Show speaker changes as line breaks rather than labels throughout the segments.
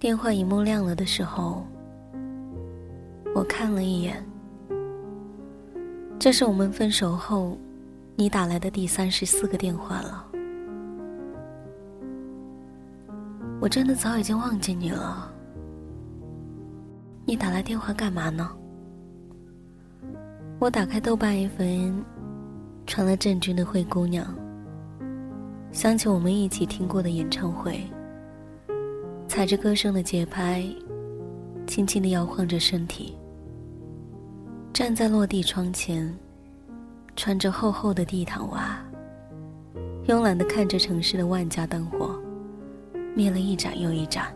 电话荧幕亮了的时候，我看了一眼。这是我们分手后，你打来的第三十四个电话了。我真的早已经忘记你了。你打来电话干嘛呢？我打开豆瓣 FM，传了郑钧的《灰姑娘》，想起我们一起听过的演唱会，踩着歌声的节拍，轻轻的摇晃着身体。站在落地窗前，穿着厚厚的地毯袜，慵懒的看着城市的万家灯火，灭了一盏又一盏，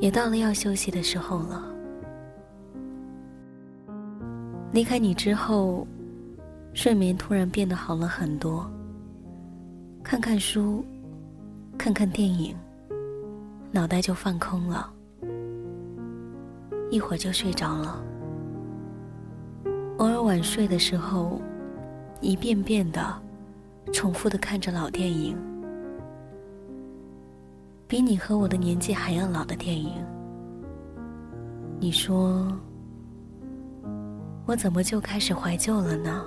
也到了要休息的时候了。离开你之后，睡眠突然变得好了很多。看看书，看看电影，脑袋就放空了，一会儿就睡着了。偶尔晚睡的时候，一遍遍的、重复的看着老电影，比你和我的年纪还要老的电影。你说，我怎么就开始怀旧了呢？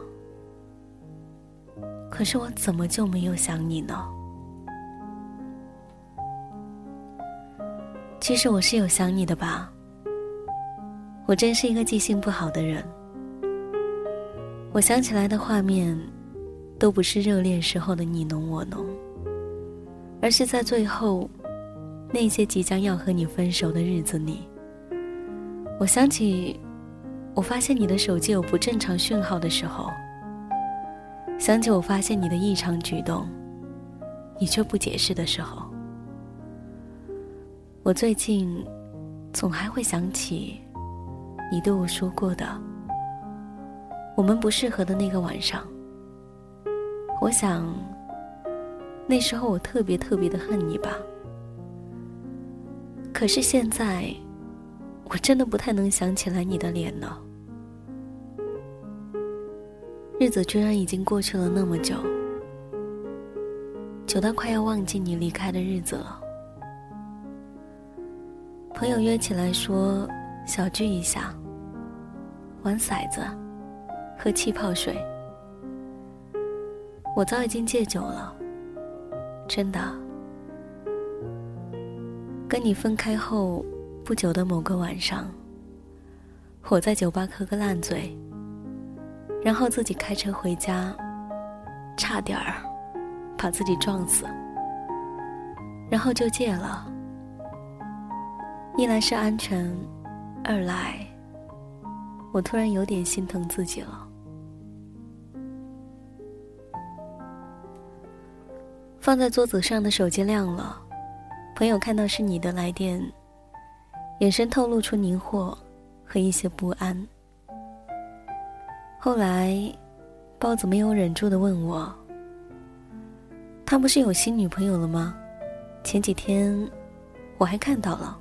可是我怎么就没有想你呢？其实我是有想你的吧。我真是一个记性不好的人。我想起来的画面，都不是热恋时候的你侬我侬，而是在最后那些即将要和你分手的日子里。我想起，我发现你的手机有不正常讯号的时候，想起我发现你的异常举动，你却不解释的时候。我最近总还会想起你对我说过的。我们不适合的那个晚上，我想，那时候我特别特别的恨你吧。可是现在，我真的不太能想起来你的脸了。日子居然已经过去了那么久，久到快要忘记你离开的日子了。朋友约起来说小聚一下，玩骰子。喝气泡水，我早已经戒酒了，真的。跟你分开后不久的某个晚上，我在酒吧喝个烂醉，然后自己开车回家，差点儿把自己撞死，然后就戒了。一来是安全，二来我突然有点心疼自己了。放在桌子上的手机亮了，朋友看到是你的来电，眼神透露出疑惑和一些不安。后来，包子没有忍住的问我：“他不是有新女朋友了吗？前几天我还看到了。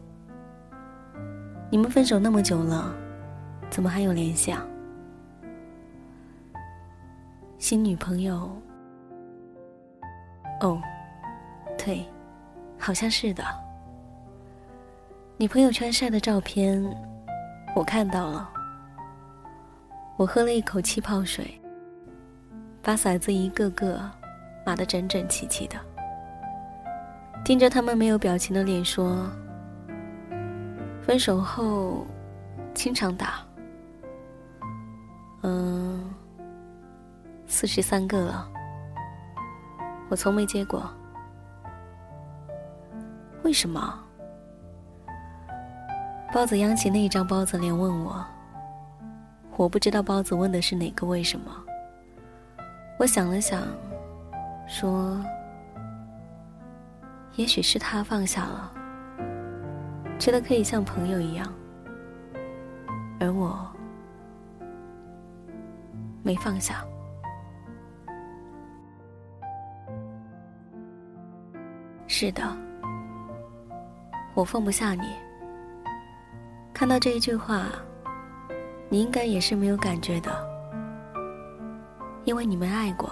你们分手那么久了，怎么还有联系啊？新女朋友？”哦，对，好像是的。你朋友圈晒的照片，我看到了。我喝了一口气泡水，把骰子一个个码得整整齐齐的，盯着他们没有表情的脸说：“分手后经常打，嗯，四十三个了。”我从没接过，为什么？包子扬起那一张包子脸问我，我不知道包子问的是哪个为什么。我想了想，说：“也许是他放下了，觉得可以像朋友一样，而我没放下。”是的，我放不下你。看到这一句话，你应该也是没有感觉的，因为你没爱过，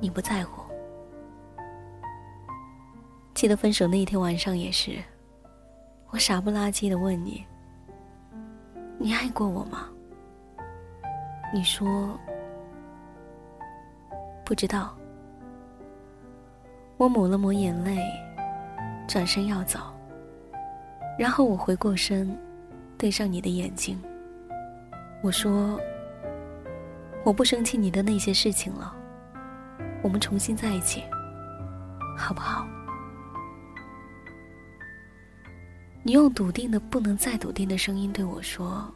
你不在乎。记得分手那一天晚上也是，我傻不拉几的问你：“你爱过我吗？”你说不知道。我抹了抹眼泪，转身要走。然后我回过身，对上你的眼睛，我说：“我不生气你的那些事情了，我们重新在一起，好不好？”你用笃定的不能再笃定的声音对我说：“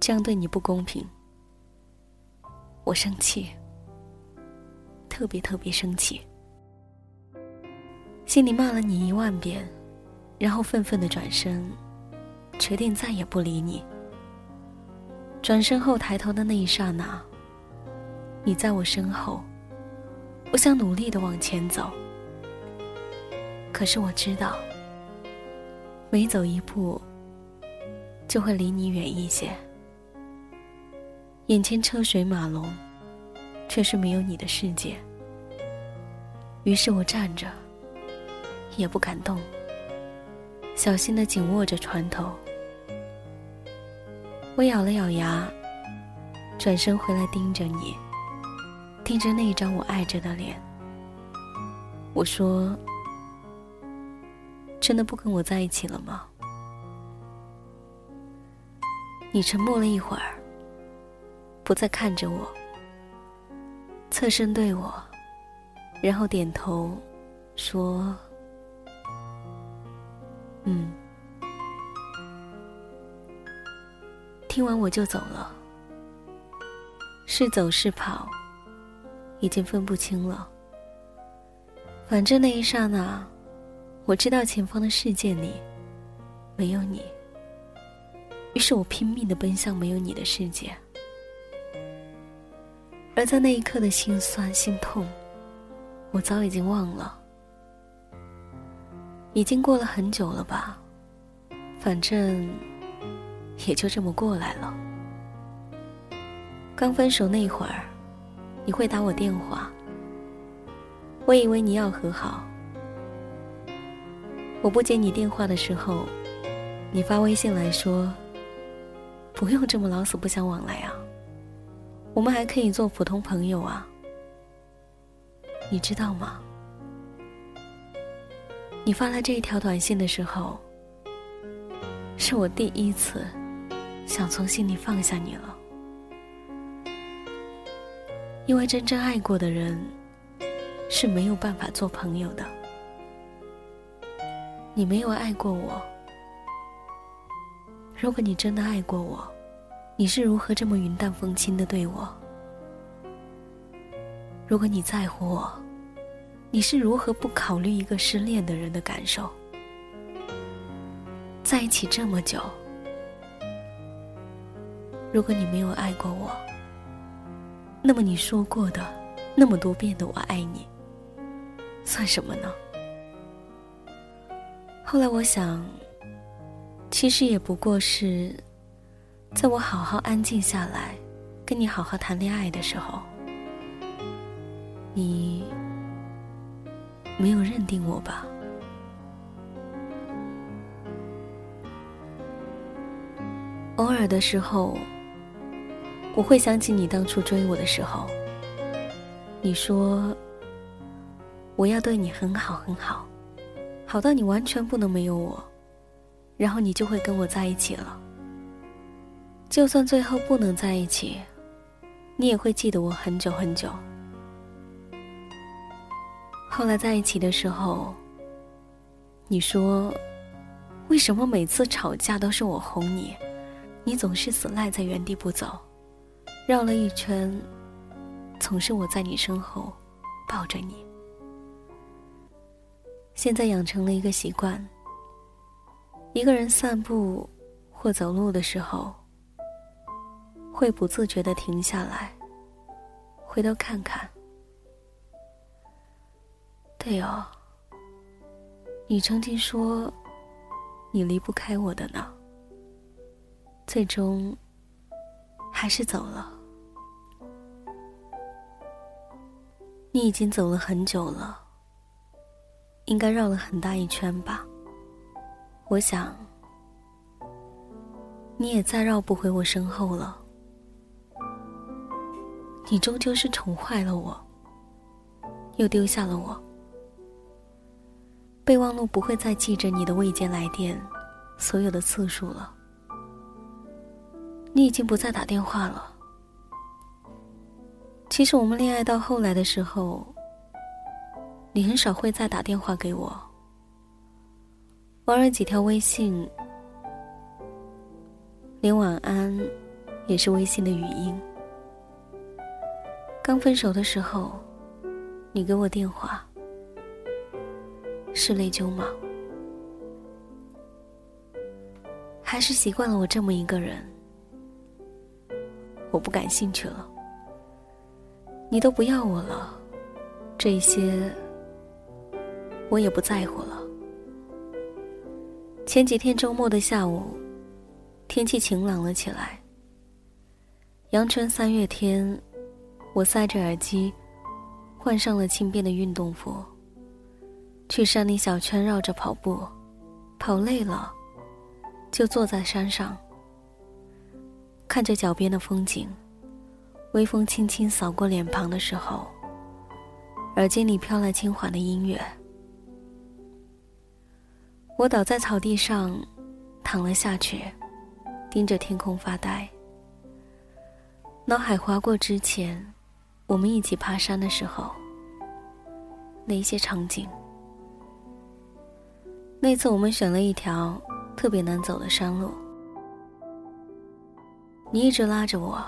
这样对你不公平。”我生气。特别特别生气，心里骂了你一万遍，然后愤愤的转身，决定再也不理你。转身后抬头的那一刹那，你在我身后，我想努力的往前走，可是我知道，每走一步，就会离你远一些。眼前车水马龙。却是没有你的世界。于是我站着，也不敢动，小心的紧握着船头。我咬了咬牙，转身回来盯着你，盯着那一张我爱着的脸。我说：“真的不跟我在一起了吗？”你沉默了一会儿，不再看着我。侧身对我，然后点头，说：“嗯。”听完我就走了，是走是跑，已经分不清了。反正那一刹那，我知道前方的世界里没有你，于是我拼命的奔向没有你的世界。而在那一刻的心酸心痛，我早已经忘了，已经过了很久了吧？反正也就这么过来了。刚分手那会儿，你会打我电话，我以为你要和好。我不接你电话的时候，你发微信来说：“不用这么老死不相往来啊。”我们还可以做普通朋友啊，你知道吗？你发来这一条短信的时候，是我第一次想从心里放下你了。因为真正爱过的人是没有办法做朋友的。你没有爱过我，如果你真的爱过我。你是如何这么云淡风轻的对我？如果你在乎我，你是如何不考虑一个失恋的人的感受？在一起这么久，如果你没有爱过我，那么你说过的那么多遍的“我爱你”，算什么呢？后来我想，其实也不过是。在我好好安静下来，跟你好好谈恋爱的时候，你没有认定我吧？偶尔的时候，我会想起你当初追我的时候，你说我要对你很好很好，好到你完全不能没有我，然后你就会跟我在一起了。就算最后不能在一起，你也会记得我很久很久。后来在一起的时候，你说：“为什么每次吵架都是我哄你，你总是死赖在原地不走，绕了一圈，总是我在你身后抱着你。”现在养成了一个习惯，一个人散步或走路的时候。会不自觉的停下来，回头看看。对哦，你曾经说你离不开我的呢，最终还是走了。你已经走了很久了，应该绕了很大一圈吧。我想，你也再绕不回我身后了。你终究是宠坏了我，又丢下了我。备忘录不会再记着你的未接来电所有的次数了。你已经不再打电话了。其实我们恋爱到后来的时候，你很少会再打电话给我，偶尔几条微信，连晚安也是微信的语音。刚分手的时候，你给我电话，是内疚吗？还是习惯了我这么一个人？我不感兴趣了。你都不要我了，这些我也不在乎了。前几天周末的下午，天气晴朗了起来。阳春三月天，我塞着耳机，换上了轻便的运动服，去山里小圈绕着跑步，跑累了，就坐在山上，看着脚边的风景。微风轻轻扫过脸庞的时候，耳机里飘来轻缓的音乐。我倒在草地上，躺了下去，盯着天空发呆。脑海划过之前我们一起爬山的时候那一些场景。那次我们选了一条特别难走的山路，你一直拉着我。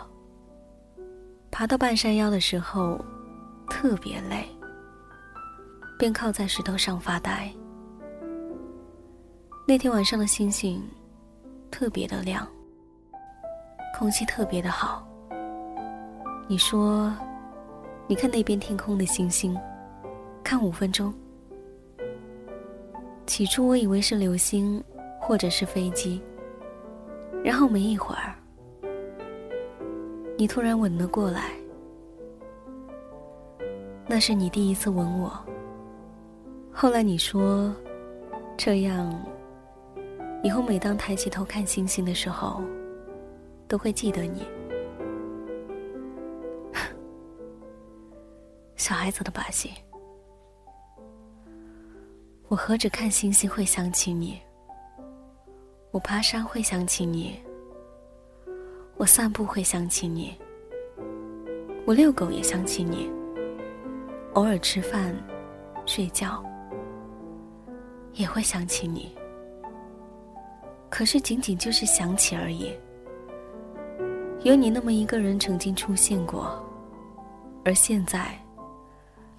爬到半山腰的时候，特别累，便靠在石头上发呆。那天晚上的星星特别的亮，空气特别的好。你说，你看那边天空的星星，看五分钟。起初我以为是流星，或者是飞机，然后没一会儿。你突然吻了过来，那是你第一次吻我。后来你说，这样，以后每当抬起头看星星的时候，都会记得你。小孩子的把戏，我何止看星星会想起你，我爬山会想起你。我散步会想起你，我遛狗也想起你，偶尔吃饭、睡觉也会想起你。可是仅仅就是想起而已。有你那么一个人曾经出现过，而现在，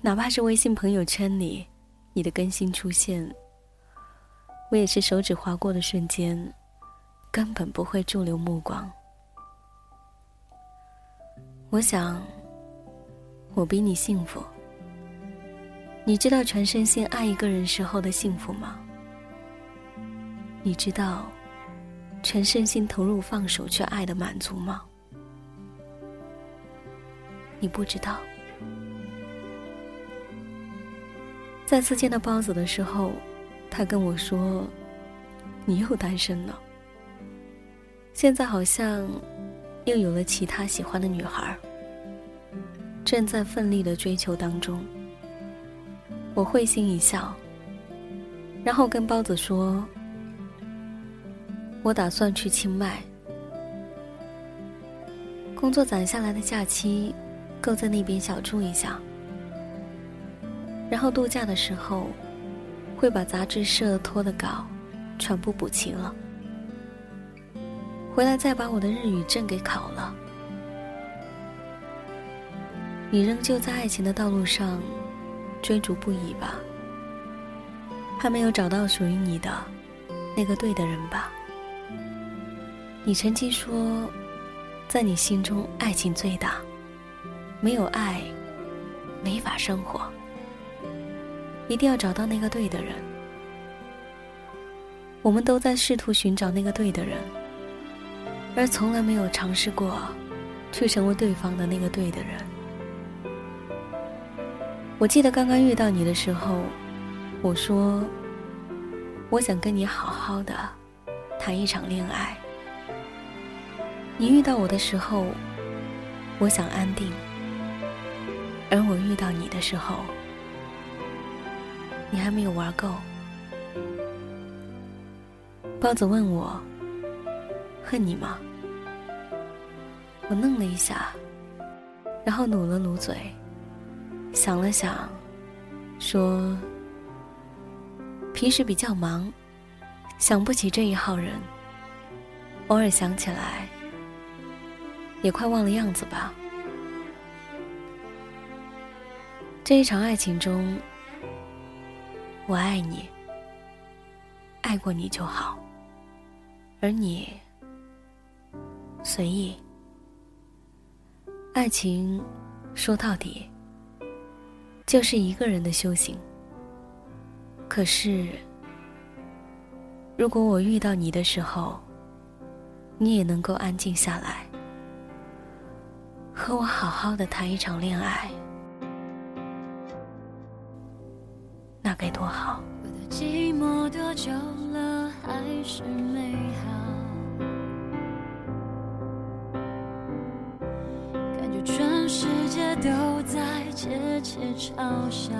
哪怕是微信朋友圈里你的更新出现，我也是手指划过的瞬间，根本不会驻留目光。我想，我比你幸福。你知道全身心爱一个人时候的幸福吗？你知道全身心投入、放手去爱的满足吗？你不知道。再次见到包子的时候，他跟我说：“你又单身了。”现在好像。又有了其他喜欢的女孩，正在奋力的追求当中。我会心一笑，然后跟包子说：“我打算去清迈，工作攒下来的假期，够在那边小住一下。然后度假的时候，会把杂志社拖的稿全部补齐了。”回来再把我的日语证给考了。你仍旧在爱情的道路上追逐不已吧？还没有找到属于你的那个对的人吧？你曾经说，在你心中爱情最大，没有爱没法生活，一定要找到那个对的人。我们都在试图寻找那个对的人。而从来没有尝试过，去成为对方的那个对的人。我记得刚刚遇到你的时候，我说，我想跟你好好的谈一场恋爱。你遇到我的时候，我想安定；而我遇到你的时候，你还没有玩够。包子问我：“恨你吗？”我愣了一下，然后努了努嘴，想了想，说：“平时比较忙，想不起这一号人。偶尔想起来。”也快忘了样子吧。这一场爱情中，我爱你，爱过你就好，而你随意。爱情说到底就是一个人的修行。可是，如果我遇到你的时候，你也能够安静下来。和我好好的谈一场恋爱，那该多好。
寂寞多久了，还是美好？感觉全世界都在窃窃嘲笑。